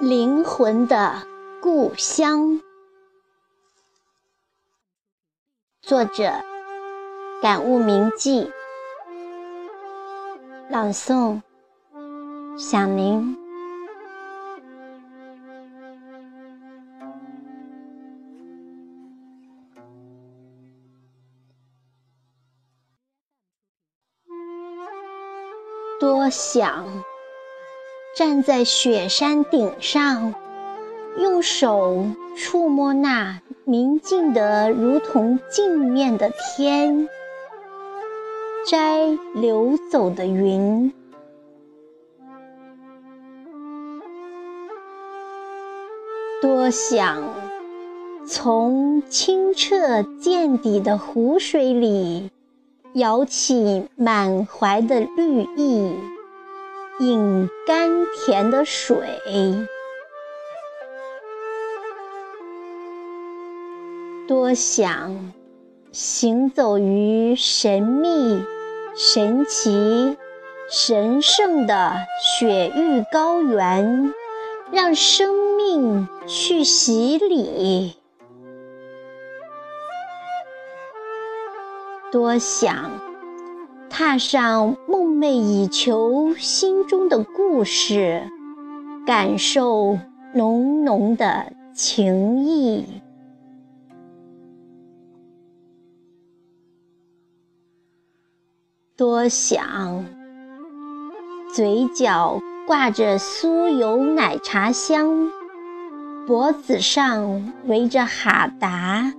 灵魂的故乡，作者：感悟铭记，朗诵：响铃。多想。站在雪山顶上，用手触摸那明净的如同镜面的天，摘流走的云。多想从清澈见底的湖水里舀起满怀的绿意。饮甘甜的水，多想行走于神秘、神奇、神圣的雪域高原，让生命去洗礼。多想。踏上梦寐以求心中的故事，感受浓浓的情意。多想，嘴角挂着酥油奶茶香，脖子上围着哈达。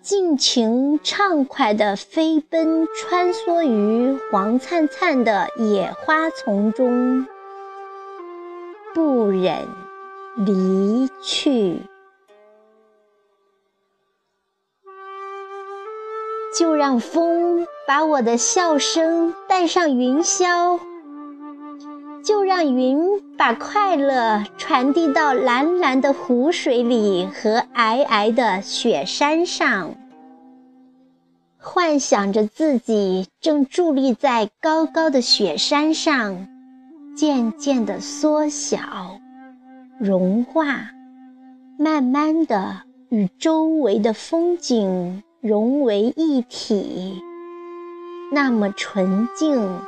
尽情畅快地飞奔，穿梭于黄灿灿的野花丛中，不忍离去。就让风把我的笑声带上云霄，让云把快乐传递到蓝蓝的湖水里和皑皑的雪山上。幻想着自己正伫立在高高的雪山上，渐渐地缩小、融化，慢慢地与周围的风景融为一体，那么纯净，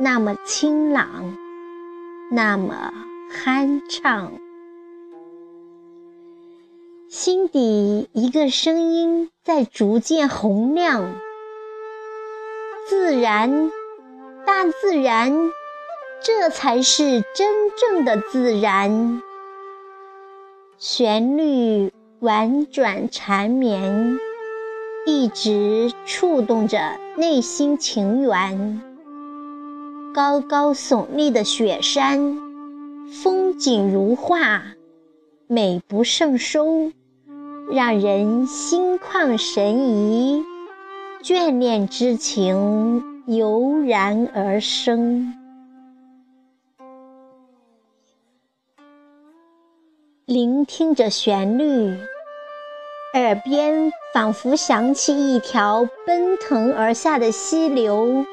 那么清朗，那么酣畅。心底一个声音在逐渐洪亮。自然，大自然，这才是真正的自然。旋律婉转缠绵，一直触动着内心情缘。高高耸立的雪山，风景如画，美不胜收。让人心旷神怡，眷恋之情油然而生。聆听着旋律，耳边仿佛响起一条奔腾而下的溪流，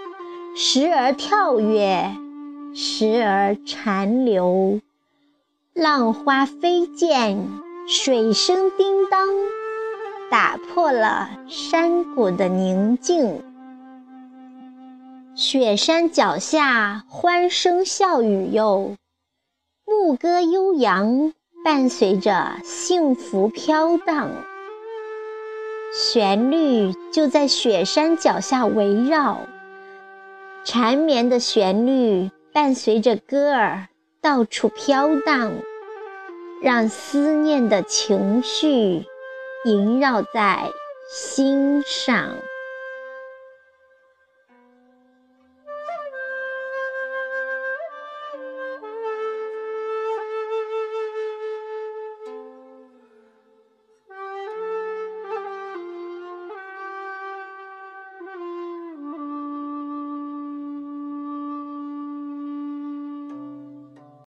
时而跳跃，时而潺流，浪花飞溅。水声叮当，打破了山谷的宁静。雪山脚下，欢声笑语哟，牧歌悠扬，伴随着幸福飘荡。旋律就在雪山脚下围绕，缠绵的旋律伴随着歌儿到处飘荡。让思念的情绪萦绕在心上。